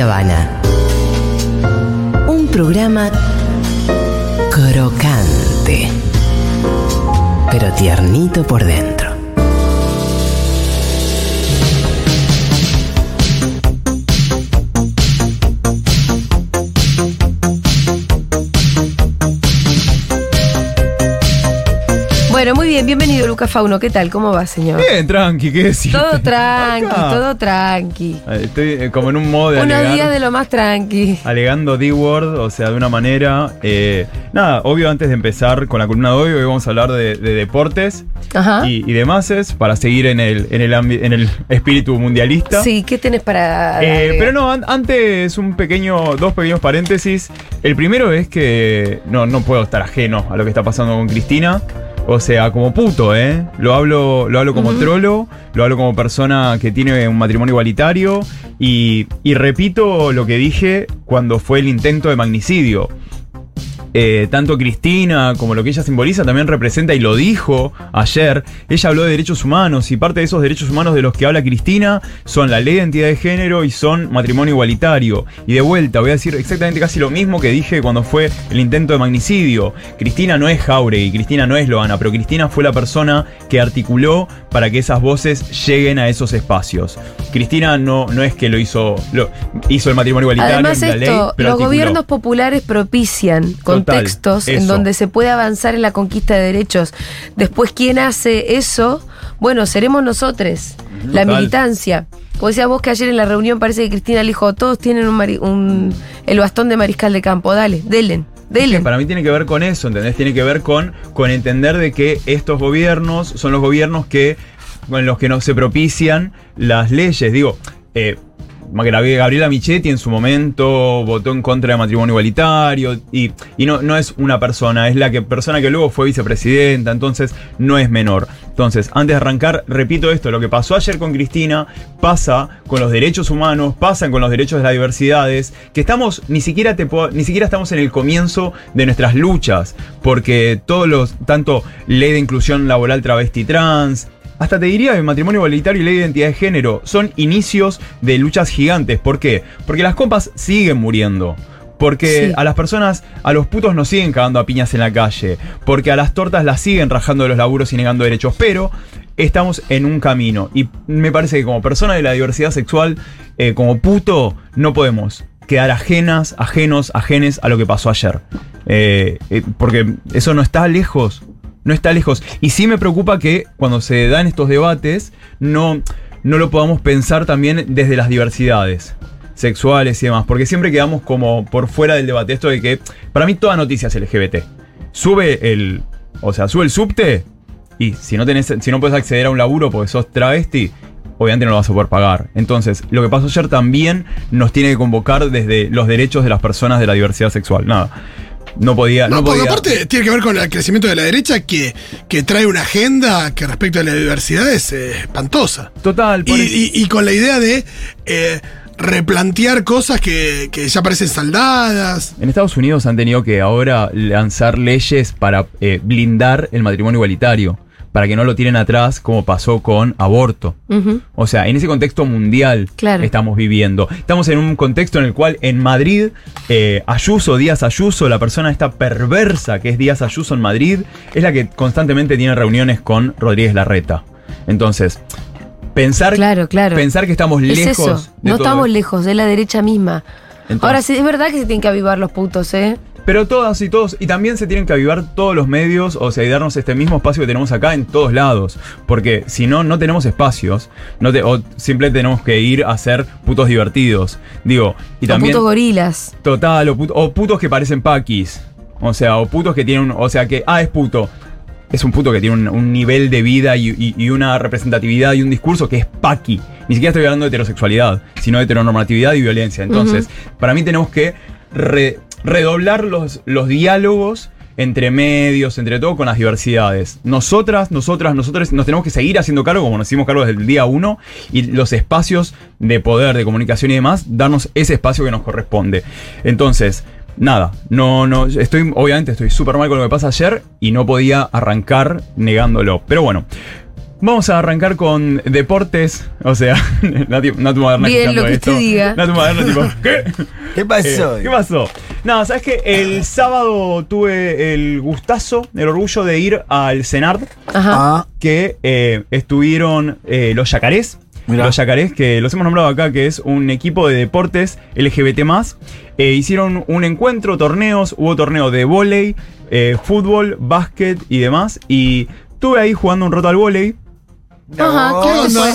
Habana. Un programa crocante, pero tiernito por dentro. Bueno, muy bien, bienvenido Lucas Fauno. ¿Qué tal? ¿Cómo va, señor? Bien, tranqui, ¿qué decir? Todo tranqui, Acá. todo tranqui. Estoy eh, como en un modo de Unos alegar, días de lo más tranqui. alegando D-word, o sea, de una manera. eh, nada, obvio, antes de empezar con la columna de hoy, hoy vamos a hablar de, de deportes Ajá. y, y demás, para seguir en el, en el, ambi- en el espíritu mundialista. Sí, ¿qué tenés para.? Eh, agregar? pero no, an- antes un pequeño, dos pequeños paréntesis. El primero es que no, no puedo estar ajeno a lo que está pasando con Cristina. O sea, como puto, ¿eh? Lo hablo, lo hablo como trolo, lo hablo como persona que tiene un matrimonio igualitario y, y repito lo que dije cuando fue el intento de magnicidio. Eh, tanto Cristina como lo que ella simboliza también representa y lo dijo ayer. Ella habló de derechos humanos y parte de esos derechos humanos de los que habla Cristina son la ley de identidad de género y son matrimonio igualitario. Y de vuelta, voy a decir exactamente casi lo mismo que dije cuando fue el intento de magnicidio. Cristina no es Jauregui, Cristina no es Loana, pero Cristina fue la persona que articuló para que esas voces lleguen a esos espacios. Cristina no, no es que lo hizo, lo, hizo el matrimonio igualitario Además, la ley, pero los articuló. gobiernos populares propician contextos en donde se puede avanzar en la conquista de derechos. Después, ¿quién hace eso? Bueno, seremos nosotros, la militancia. Como decías vos que ayer en la reunión parece que Cristina le dijo, todos tienen un, el bastón de mariscal de campo, dale, delen, delen. para mí tiene que ver con eso, ¿entendés? Tiene que ver con, con entender de que estos gobiernos son los gobiernos que con los que no se propician las leyes. Digo, eh, Gabriela Michetti en su momento votó en contra del matrimonio igualitario y, no, es una persona, es la persona que luego fue vicepresidenta, entonces no es menor. Entonces, antes de arrancar, repito esto, lo que pasó ayer con Cristina pasa con los derechos humanos, pasa con los derechos de las diversidades, que estamos, ni siquiera, ni siquiera estamos en el comienzo de nuestras luchas, porque todos los, tanto ley de inclusión laboral travesti trans, hasta te diría que matrimonio igualitario y ley de identidad de género son inicios de luchas gigantes. ¿Por qué? Porque las compas siguen muriendo. Porque Sí. a las personas, a los putos nos siguen cagando a piñas en la calle. Porque a las tortas las siguen rajando de los laburos y negando derechos. Pero estamos en un camino. Y me parece que como persona de la diversidad sexual, eh, como puto, no podemos quedar ajenas, ajenos, ajenes a lo que pasó ayer. Eh, eh, porque eso no está lejos. No está lejos. Y sí me preocupa que cuando se dan estos debates, no, no lo podamos pensar también desde las diversidades sexuales y demás. Porque siempre quedamos como por fuera del debate. Esto de que, para mí, toda noticia es LGBT. Sube el. O sea, sube el subte. Y si no tenés, si no puedes acceder a un laburo porque sos travesti, obviamente no lo vas a poder pagar. Entonces, lo que pasó ayer también nos tiene que convocar desde los derechos de las personas de la diversidad sexual. Nada. No podía. No, No, porque podía. aparte tiene que ver con el crecimiento de la derecha que, que trae una agenda que respecto a la diversidad es eh, espantosa. Total, Y, por eso- y- y con la idea de eh, replantear cosas que, que ya parecen saldadas. En Estados Unidos han tenido que ahora lanzar leyes para eh, blindar el matrimonio igualitario, para que no lo tiren atrás como pasó con aborto. O sea, en ese contexto mundial Claro. estamos viviendo. Estamos en un contexto en el cual en Madrid, eh, Ayuso, Díaz Ayuso, la persona esta perversa que es Díaz Ayuso en Madrid, es la que constantemente tiene reuniones con Rodríguez Larreta. Entonces, pensar, Claro, claro. pensar que estamos Es lejos. eso, de no todo estamos esto. lejos de la derecha misma. Entonces- Ahora sí, es verdad que se tienen que avivar los putos, ¿eh? Pero todas y todos, y también se tienen que avivar todos los medios, o sea, y darnos este mismo espacio que tenemos acá en todos lados. Porque si no, no tenemos espacios, no te- o simplemente tenemos que ir a ser putos divertidos. Digo, y Los también. putos gorilas. Total, o, put- o putos que parecen paquis. O sea, o putos que tienen un. O sea, que. Ah, es puto. Es un puto que tiene un, un nivel de vida y, y- y una representatividad y un discurso que es paqui. Ni siquiera estoy hablando de heterosexualidad, sino de heteronormatividad y violencia. Entonces, para mí tenemos que re- redoblar los, los diálogos entre medios, entre todo con las diversidades. Nosotras, nosotras, nosotros nos tenemos que seguir haciendo cargo, como nos hicimos cargo desde el día uno, y los espacios de poder, de comunicación y demás, darnos ese espacio que nos corresponde. Entonces, nada, no, no, estoy, obviamente estoy súper mal con lo que pasa ayer y no podía arrancar negándolo. Pero bueno. Vamos a arrancar con deportes, o sea, Nati, Natu Moderna Bien, lo que esto. usted diga. Moderna, tipo, ¿qué? ¿Qué pasó? Eh, ¿Qué pasó? No, ¿sabes qué? El sábado tuve el gustazo, el orgullo de ir al CENART, Ajá. Ah, que eh, estuvieron eh, los yacarés. Mirá. Los yacarés, que los hemos nombrado acá, que es un equipo de deportes LGBT. eh, hicieron un encuentro, torneos, hubo torneo de vóley, eh, fútbol, básquet y demás. Y estuve ahí jugando un rato al vóley. Ajá, ¿qué onda? fue?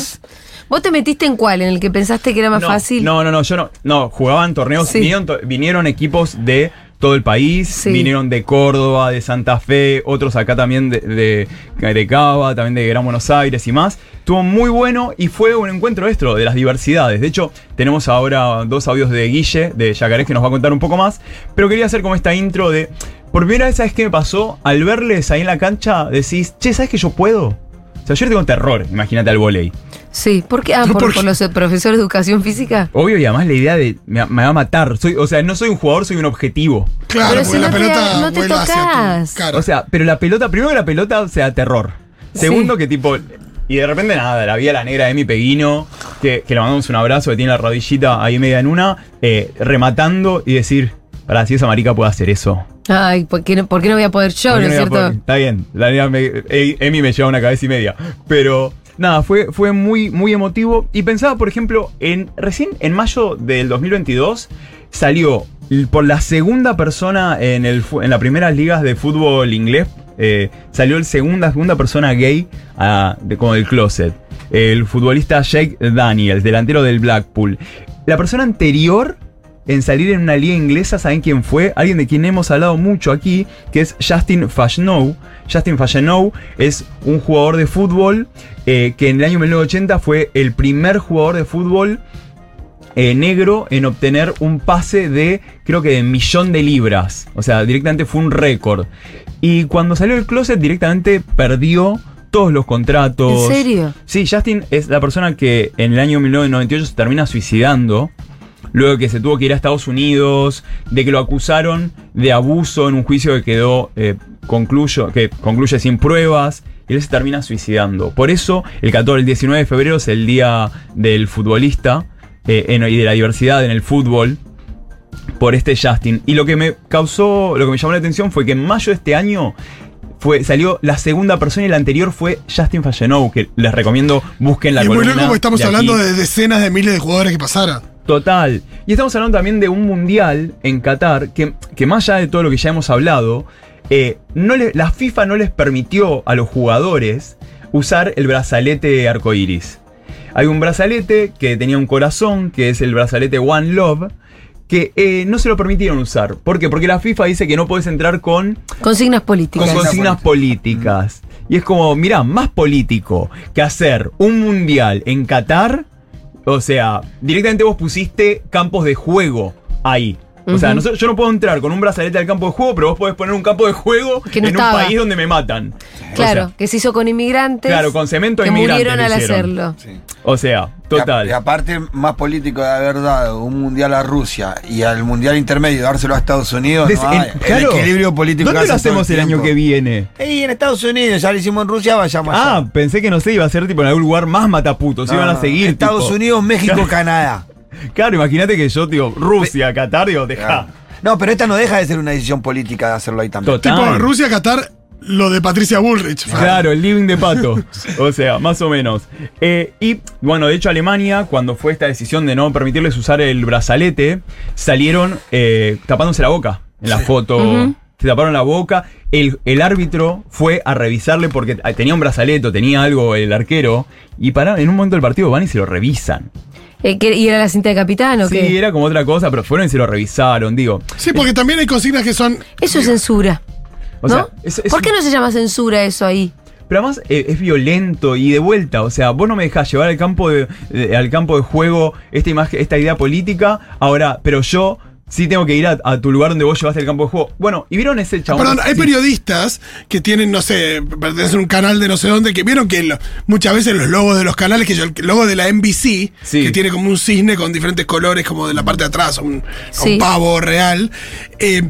¿Vos te metiste en cuál? ¿En el que pensaste que era más no, fácil? No, no, no, yo no. No, jugaban torneos. Sí. Vinieron, to- vinieron equipos de todo el país. Sí. Vinieron de Córdoba, de Santa Fe, otros acá también de, de, de Cava, también de Gran Buenos Aires y más. Estuvo muy bueno y fue un encuentro esto de las diversidades. De hecho, tenemos ahora dos audios de Guille, de Yacarés, que nos va a contar un poco más. Pero quería hacer como esta intro de. Por primera vez, ¿sabes qué me pasó? Al verles ahí en la cancha, decís, che, ¿sabes que yo puedo? O sea, yo le tengo terror, imagínate al volei. Sí, ¿por qué? Ah, ¿Pero por, por qué? por los profesores de educación física. Obvio, y además la idea de me, me va a matar. Soy, o sea, no soy un jugador, soy un objetivo. Claro, Pero porque si la no te- pelota no te tocas. O sea, pero la pelota, primero que la pelota, o sea, terror. Segundo que tipo. Y de repente nada, la vi a la negra de mi Peguino, que, que le mandamos un abrazo, que tiene la rodillita ahí media en una, eh, rematando y decir, para si esa marica puede hacer eso. Ay, ¿por qué no, por qué no voy a poder yo, ¿Por no es a cierto? poder? Está bien, la nena me- eh, Emi me lleva una cabeza y media. Pero nada, fue, fue muy, muy emotivo. Y pensaba, por ejemplo, en recién en mayo del 2022 salió por la segunda persona en, el, en las primeras ligas de fútbol inglés. eh, salió el segunda, segunda persona gay ah, de, como del closet. El futbolista Jake Daniels, delantero del Blackpool. La persona anterior en salir en una liga inglesa, ¿saben quién fue? Alguien de quien hemos hablado mucho aquí, que es Justin Fashanu. Justin Fashanu es un jugador de fútbol eh, que en el año 1980 fue el primer jugador de fútbol eh, negro en obtener un pase de, creo que de millón de libras. O sea, directamente fue un récord. Y cuando salió del closet, directamente perdió todos los contratos. ¿En serio? Sí, Justin es la persona que en el año 1998 se termina suicidando. Luego de que se tuvo que ir a Estados Unidos, de que lo acusaron de abuso en un juicio que quedó eh, concluyo, que concluye sin pruebas, y él se termina suicidando. Por eso, el 14, el 19 de febrero es el día del futbolista eh, en- y de la diversidad en el fútbol por este Justin. Y lo que me causó, lo que me llamó la atención fue que en mayo de este año fue, salió la segunda persona y la anterior fue Justin Fashanu, que les recomiendo busquen la y muy columna loco porque estamos de hablando de decenas de miles de jugadores que pasaron. Total. Y estamos hablando también de un mundial en Qatar que, que más allá de todo lo que ya hemos hablado, eh, no le- la FIFA no les permitió a los jugadores usar el brazalete arcoiris. Hay un brazalete que tenía un corazón, que es el brazalete One Love, que eh, no se lo permitieron usar. ¿Por qué? Porque la FIFA dice que no puedes entrar con Consignas políticas. con consignas políticas. Y es como, mirá, más político que hacer un mundial en Qatar. O sea, directamente vos pusiste campos de juego ahí. O sea, nosotros- yo no puedo entrar con un brazalete al campo de juego, pero vos podés poner un campo de juego Que no en estaba. un país donde me matan. Claro, O sea, que se hizo con inmigrantes. Claro, con cemento que inmigrantes murieron al hacerlo. sí. o sea, Y, total. a- y aparte, más político de haber dado un mundial a Rusia y al mundial intermedio dárselo a Estados Unidos. Des- no claro. El equilibrio político. ¿Dónde lo hacemos el año que viene? Y en Estados Unidos, ya lo hicimos en Rusia, vayamos Ah, allá. pensé que no sé, iba a ser tipo en algún lugar más mataputos. iban a No, seguir. Estados tipo- Unidos, México, Canadá. Claro, imagínate que yo, digo, Rusia, Qatar, digo, deja. Claro. No, pero esta no deja de ser una decisión política de hacerlo ahí también. Total. Tipo Rusia, Qatar, lo de Patricia Bullrich. Claro, el living de pato. O sea, más o menos. Eh, y bueno, de hecho, Alemania, cuando fue esta decisión de no permitirles usar el brazalete, salieron eh, tapándose la boca en la foto. Se taparon la boca. El, el árbitro fue a revisarle porque ah, tenía un brazalete, o tenía algo el arquero. Y para, en un momento del partido van y se lo revisan. Eh, ¿qué- ¿Y era la cinta de capitán o Sí, qué? era como otra cosa, pero fueron y se lo revisaron, digo. Sí, porque también hay consignas que son. Eso es censura. O ¿No? sea, es- es ¿Por un- qué no se llama censura eso ahí? Pero además eh, es violento y de vuelta, o sea, vos no me dejás llevar al campo de, de- al campo de juego esta imagen, esta idea política, ahora, pero yo sí tengo que ir a, a tu lugar donde vos llevaste el campo de juego. Bueno, y vieron ese chabón. Perdón, hay Sí. periodistas que tienen, no sé, pertenecen a un canal de no sé dónde, que vieron que lo- muchas veces los logos de los canales, que yo, el logo de la NBC, Sí. que tiene como un cisne con diferentes colores, como de la parte de atrás, un, Sí. un pavo real, eh,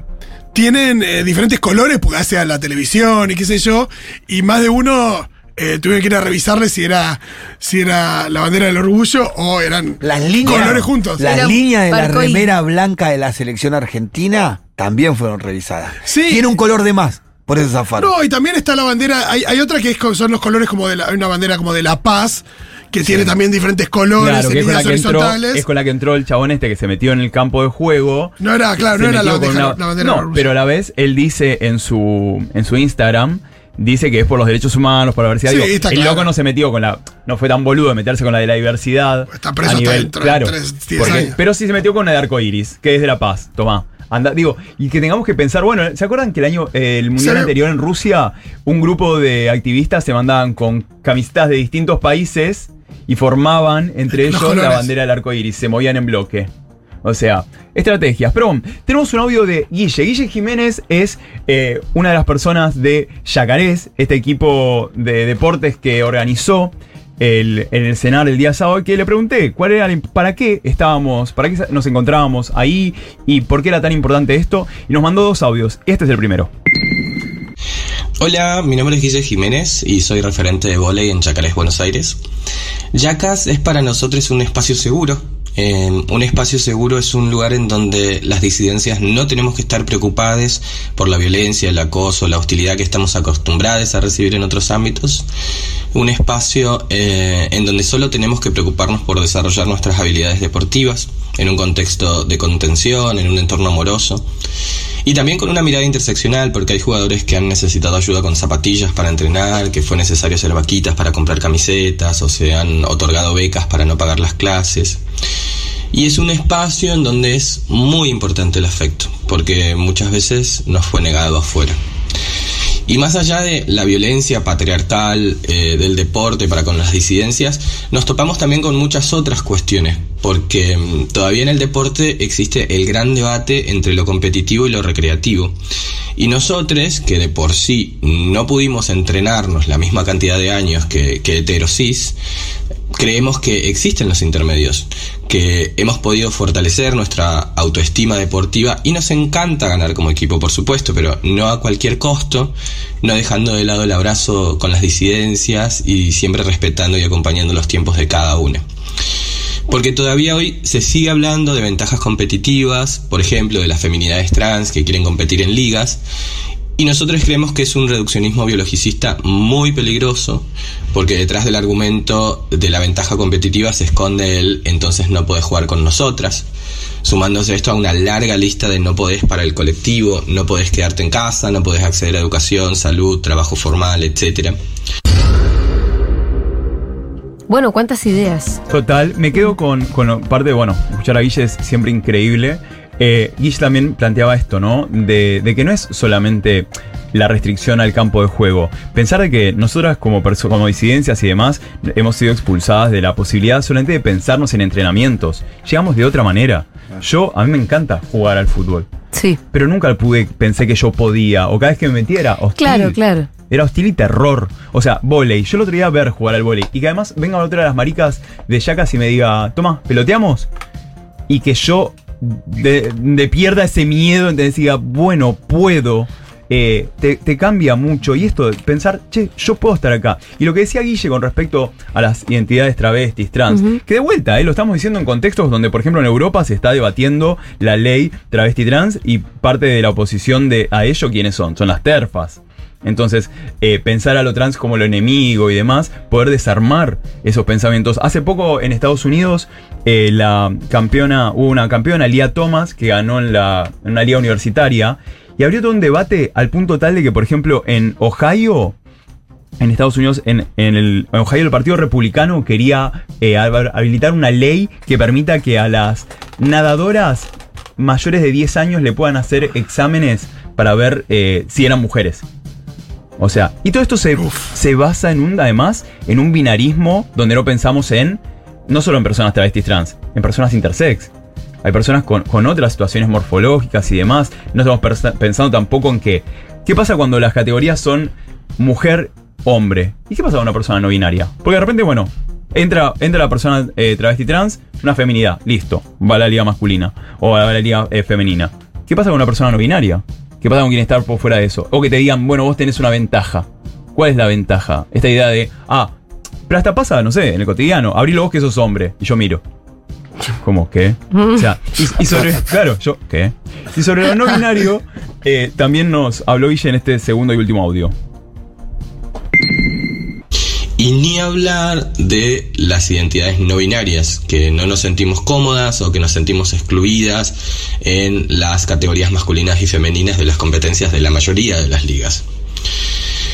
tienen eh, diferentes colores porque hace a la televisión y qué sé yo, y más de uno eh, tuvieron que ir a revisarle si era, si era la bandera del orgullo o eran Las líneas. colores juntos. Las Era líneas de la remera blanca de la selección argentina también fueron revisadas. Sí. Tiene un color de más. Por eso zafaron. No, y también está la bandera, hay, hay otra que es con- son los colores como de la, hay una bandera como de la paz, que tiene también diferentes colores, Claro, que es con, la que entró, horizontales. es con la que entró el chabón este que se metió en el campo de juego. No era, claro, no era la, una- la bandera No, pero a la vez él dice en su, en su Instagram. Dice que es por los derechos humanos, por la diversidad. Sí, Digo, está el claro. loco no se metió con la. No fue tan boludo de meterse con la de la diversidad. Está preso a nivel- dentro de claro, porque- años. Pero sí se metió con la de arcoiris, que es de la paz. Tomá. Anda, digo, y que tengamos que pensar, bueno, ¿se acuerdan que el año, eh, el mundial anterior en Rusia, un grupo de activistas se mandaban con camisetas de distintos países y formaban entre Los ellos la bandera del arco iris, se movían en bloque. O sea, estrategias. Pero bueno, tenemos un audio de Guille. Guille Jiménez es eh, una de las personas de Yacarés, este equipo de deportes que organizó el, en el cenar el día sábado, que le pregunté cuál era, para qué estábamos, para qué nos encontrábamos ahí y por qué era tan importante esto. Y nos mandó dos audios. Este es el primero. Hola, mi nombre es Guille Jiménez y soy referente de volei en Chacarés, Buenos Aires. Yacas es para nosotros un espacio seguro. Eh, un espacio seguro es un lugar en donde las disidencias no tenemos que estar preocupadas por la violencia, el acoso, la hostilidad que estamos acostumbrados a recibir en otros ámbitos. Un espacio eh, en donde solo tenemos que preocuparnos por desarrollar nuestras habilidades deportivas en un contexto de contención, en un entorno amoroso. Y también con una mirada interseccional, porque hay jugadores que han necesitado ayuda con zapatillas para entrenar, que fue necesario hacer vaquitas para comprar camisetas, o se han otorgado becas para no pagar las clases. Y es un espacio en donde es muy importante el afecto, porque muchas veces nos fue negado afuera. Y más allá de la violencia patriarcal eh, del deporte para con las disidencias, nos topamos también con muchas otras cuestiones, porque mm, todavía en el deporte existe el gran debate entre lo competitivo y lo recreativo. Y nosotros, que de por sí no pudimos entrenarnos la misma cantidad de años que, que heterosis, creemos que existen los intermedios, que hemos podido fortalecer nuestra autoestima deportiva y nos encanta ganar como equipo, por supuesto, pero no a cualquier costo, no dejando de lado el abrazo con las disidencias y siempre respetando y acompañando los tiempos de cada una. Porque todavía hoy se sigue hablando de ventajas competitivas, por ejemplo, de las feminidades trans que quieren competir en ligas, y nosotros creemos que es un reduccionismo biologicista muy peligroso, porque detrás del argumento de la ventaja competitiva se esconde el entonces no podés jugar con nosotras, sumándose esto a una larga lista de no podés para el colectivo, no podés quedarte en casa, no podés acceder a educación, salud, trabajo formal, etcétera. Bueno, cuántas ideas. Total, me quedo con, con parte de, bueno, escuchar a Guille es siempre increíble. Eh, Guille también planteaba esto, ¿no? De, de que no es solamente la restricción al campo de juego. Pensar de que nosotras como, disidencias y demás hemos sido expulsadas de la posibilidad solamente de pensarnos en entrenamientos. Llegamos de otra manera. Yo, a mí me encanta jugar al fútbol. Sí. Pero nunca pude, pensé que yo podía. O cada vez que me metiera, hostil. Claro, claro. Era hostil y terror. O sea, volei. Yo el otro día a ver jugar al volei. Y que además venga otra de las maricas de Yacas y me diga, toma, ¿peloteamos? Y que yo de, de pierda ese miedo, entonces diga, bueno, puedo. eh, te, te cambia mucho. Y esto de pensar, che, yo puedo estar acá. Y lo que decía Guille con respecto a las identidades travestis, trans, que de vuelta, eh, lo estamos diciendo en contextos donde, por ejemplo, en Europa se está debatiendo la ley travesti trans y parte de la oposición de a ello, ¿quiénes son? Son las terfas. Entonces, eh, pensar a lo trans como lo enemigo y demás, poder desarmar esos pensamientos. Hace poco en Estados Unidos, eh, la campeona, hubo una campeona, Lia Thomas, que ganó en, la, en una liga universitaria, y abrió todo un debate al punto tal de que, por ejemplo, en Ohio, en Estados Unidos, en, en Ohio, el Partido Republicano quería eh, hab- habilitar una ley que permita que a las nadadoras mayores de 10 años le puedan hacer exámenes para ver si eran mujeres. O sea, y todo esto se, se basa en un, además, en un binarismo donde no pensamos en, no solo en personas travestis trans, en personas intersex. Hay personas con, con otras situaciones morfológicas y demás. No estamos pensando tampoco en que, ¿qué pasa cuando las categorías son mujer, hombre? ¿Y qué pasa con una persona no binaria? Porque de repente, bueno, entra, entra la persona eh, travesti trans, una feminidad, listo, va a la liga masculina o va a la liga eh, femenina. ¿Qué pasa con una persona no binaria? ¿Qué pasa con quien está por fuera de eso? O que te digan, bueno, vos tenés una ventaja. ¿Cuál es la ventaja? Esta idea de, ah, pero hasta pasa, no sé, en el cotidiano, abrilo vos que sos hombre, y yo miro. ¿Cómo? ¿Qué? O sea, y, y sobre. Claro, yo. ¿Qué? Y sobre lo no binario, eh, también nos habló Guille en este segundo y último audio. Y ni hablar de las identidades no binarias, que no nos sentimos cómodas o que nos sentimos excluidas en las categorías masculinas y femeninas de las competencias de la mayoría de las ligas.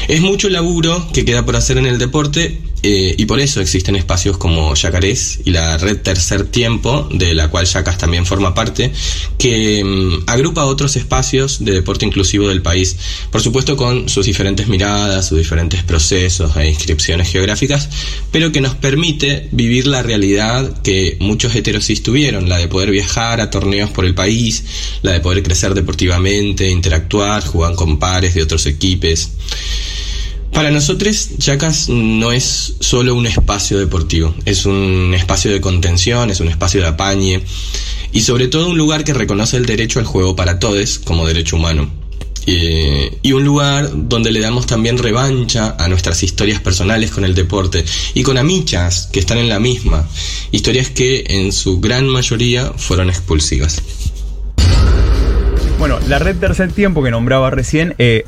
Es mucho laburo que queda por hacer en el deporte eh, y por eso existen espacios como Yacarés y la red Tercer Tiempo, de la cual Yacas también forma parte, que mm, agrupa otros espacios de deporte inclusivo del país, por supuesto con sus diferentes miradas, sus diferentes procesos e inscripciones geográficas, pero que nos permite vivir la realidad que muchos heterosis tuvieron, la de poder viajar a torneos por el país, la de poder crecer deportivamente, interactuar, jugar con pares de otros equipos. Para nosotros, Chacas no es solo un espacio deportivo, es un espacio de contención, es un espacio de apañe y sobre todo un lugar que reconoce el derecho al juego para todos como derecho humano. Eh, y un lugar donde le damos también revancha a nuestras historias personales con el deporte y con amichas que están en la misma, historias que en su gran mayoría fueron expulsivas. Bueno, la red Tercer Tiempo que nombraba recién eh,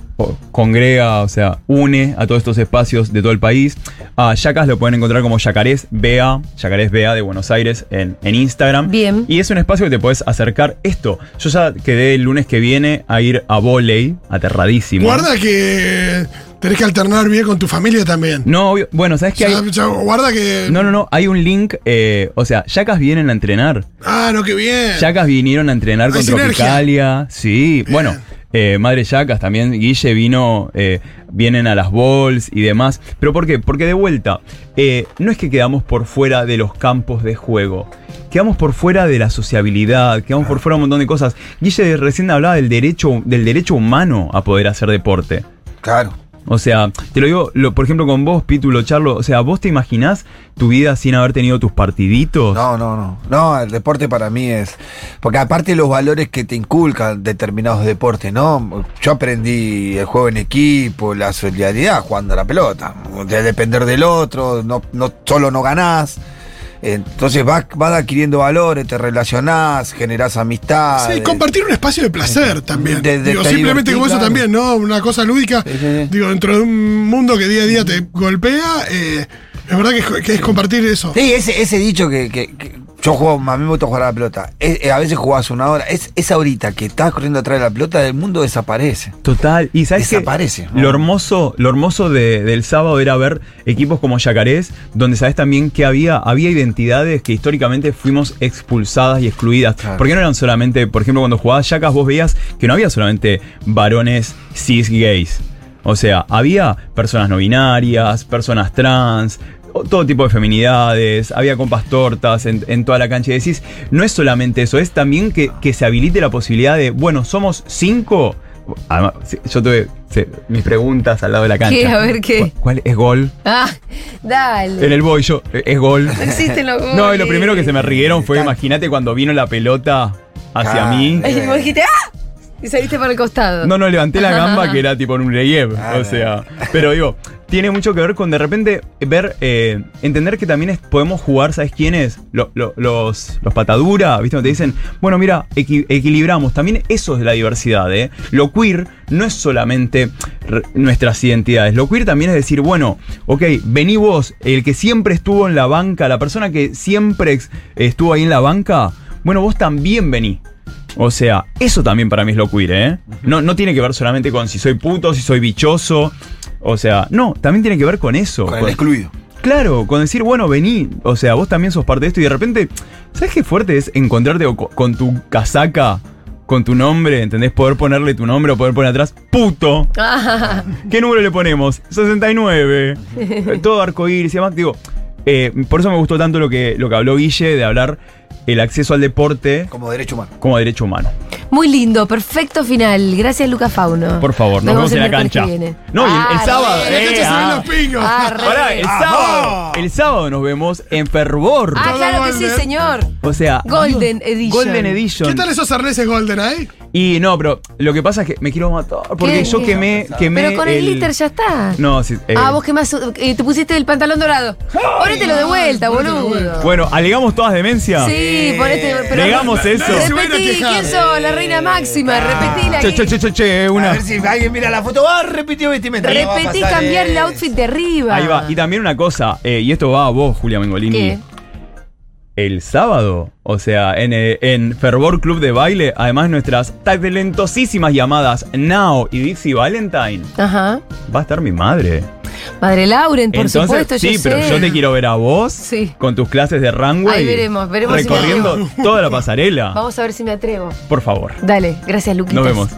congrega, o sea, une a todos estos espacios de todo el país. A Yacas lo pueden encontrar como Yacarés BA, Yacarés BA de Buenos Aires en, en Instagram. Bien. Y es un espacio que te puedes acercar. Esto, yo ya quedé el lunes que viene a ir a volei, aterradísimo. Guarda que tenés que alternar bien con tu familia también. No, obvio- bueno, ¿sabes qué O sea, hay? guarda que. No, no, no, hay un link, eh, o sea, Yacas vienen a entrenar. Ah, no, qué bien. Yacas vinieron a entrenar Hay con sinergia. Tropicalia. Sí, bueno. eh, Madre Yacas también, Guille vino, eh, vienen a las balls y demás. ¿Pero por qué? Porque de vuelta, eh, no es que quedamos por fuera de los campos de juego. Quedamos por fuera de la sociabilidad, quedamos por fuera de un montón de cosas. Guille recién hablaba del derecho, del derecho humano a poder hacer deporte. Claro. O sea, te lo digo, lo- por ejemplo, con vos, Pítulo, Charlo, o sea, ¿vos te imaginás tu vida sin haber tenido tus partiditos? No, no, no. No, el deporte para mí es. Porque aparte los valores que te inculcan determinados deportes, ¿no? Yo aprendí el juego en equipo, la solidaridad jugando a la pelota. De depender del otro, no, no solo no ganás. Entonces vas, vas adquiriendo valores, te relacionás, generás amistad. Sí, compartir un espacio de placer también. De- de- digo, te simplemente como eso también, ¿no? Una cosa lúdica. Sí, sí, sí. Digo, dentro de un mundo que día a día te golpea, eh, es verdad que, es- que es compartir eso. Sí, ese, ese dicho que, que- que yo juego, a mí me gusta jugar a la pelota. Es- eh, a veces jugás una hora. Es, esa horita que estás corriendo atrás de la pelota, el mundo desaparece. Total, y sabes? Desaparece, ¿no? Lo hermoso, lo hermoso de- del sábado era ver equipos como Yacarés, donde sabes también que había, había identidades que históricamente fuimos expulsadas y excluidas. Claro. Porque no eran solamente, por ejemplo, cuando jugabas Yacas, vos veías que no había solamente varones cis gays. O sea, había personas no binarias, personas trans, todo tipo de feminidades, había compas tortas en, en toda la cancha. Y decís, no es solamente eso, es también que, que se habilite la posibilidad de, bueno, somos cinco. Además, yo tuve sí, mis preguntas al lado de la cancha. ¿Qué? A ver, ¿qué? ¿Cuál, es gol? Ah, dale. En el boy, yo, eh, es gol. No existen los No, y lo goles. primero que se me rieron fue, imagínate cuando vino la pelota hacia Claro. mí. Y vos dijiste, ¡ah! Y saliste para el costado. No, no, levanté la gamba que era tipo en un relieve. Ah, o sea, pero digo, tiene mucho que ver con de repente ver, eh, entender que también es- podemos jugar, ¿sabes quiénes? Lo- lo- los, los patadura, ¿viste? Donde te dicen, bueno, mira, equi- equilibramos. También eso es de la diversidad, ¿eh? Lo queer no es solamente nuestras identidades. Lo queer también es decir, bueno, ok, vení vos, el que siempre estuvo en la banca, la persona que siempre estuvo ahí en la banca, bueno, vos también vení. O sea, eso también para mí es lo queer, ¿eh? No, no tiene que ver solamente con si soy puto, si soy bichoso. O sea, no, también tiene que ver con eso. Con el excluido. Claro, con decir, bueno, vení. O sea, vos también sos parte de esto y de repente, ¿sabes qué fuerte es encontrarte co- con tu casaca, con tu nombre, ¿entendés? Poder ponerle tu nombre o poder poner atrás, puto. Ah, ¿Qué número le ponemos? 69. Eh, Todo arcoíris y demás. Digo, eh, por eso me gustó tanto lo que, lo que habló Guille de hablar el acceso al deporte Como derecho humano. como derecho humano. muy lindo, perfecto final. Gracias, Luca Fauno. Por favor, nos vemos en la el cancha. No, y el, el Ah, sábado. re. En la cancha se ven ah. Ah. Pará, el sábado. El sábado nos vemos en Fervor. Ah, claro que sí, señor. O sea. Golden Dios, Edition. Golden Edition. ¿Qué tal esos arneses Golden ahí? Y no, pero lo que pasa es que me quiero matar. Porque ¿Qué? yo quemé, quemé. Pero con el, glitter ya está. No, sí. eh, ah, vos que más. te pusiste el pantalón dorado. Ponételo de vuelta, boludo. Bueno, ¿alegamos todas demencia? Sí, ponete. Pero Negamos eso. Repetí. ¿quién sos? La reina máxima. Repetila. Che, che, che, che, che, A ver si alguien mira la foto. ¡Ah, repitió vestimenta! Repetí cambiar el outfit de arriba. Ahí va. Y también una cosa, eh, y esto va a vos, Julia Mengolini. ¿Qué? El sábado, o sea, en, eh, en Fervor Club de Baile, además nuestras talentosísimas llamadas Now y Dixie Valentine, Ajá. va a estar mi madre. Madre Lauren, por Entonces, supuesto, sí, yo pero sé. yo te quiero ver a vos Sí. con tus clases de runway. Ahí veremos, veremos si me Recorriendo toda la pasarela. Vamos a ver si me atrevo. Por favor. Dale, gracias, Luquitas. Nos vemos.